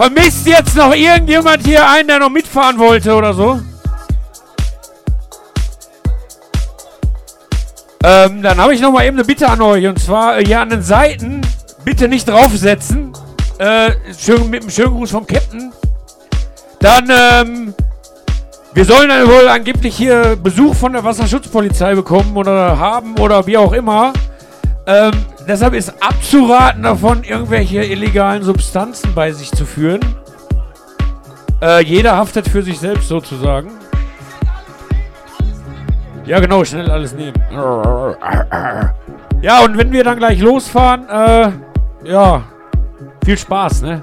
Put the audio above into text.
Vermisst jetzt noch irgendjemand hier einen, der noch mitfahren wollte oder so? Ähm, dann habe ich noch mal eben eine Bitte an euch. Und zwar äh, hier an den Seiten bitte nicht draufsetzen. Äh, schön, mit einem schönen Gruß vom Captain. Dann, ähm, wir sollen dann wohl angeblich hier Besuch von der Wasserschutzpolizei bekommen oder haben oder wie auch immer. Ähm, deshalb ist abzuraten davon, irgendwelche illegalen Substanzen bei sich zu führen. Äh, jeder haftet für sich selbst sozusagen. Ja, genau, schnell alles nehmen. Ja, und wenn wir dann gleich losfahren, äh, ja, viel Spaß, ne?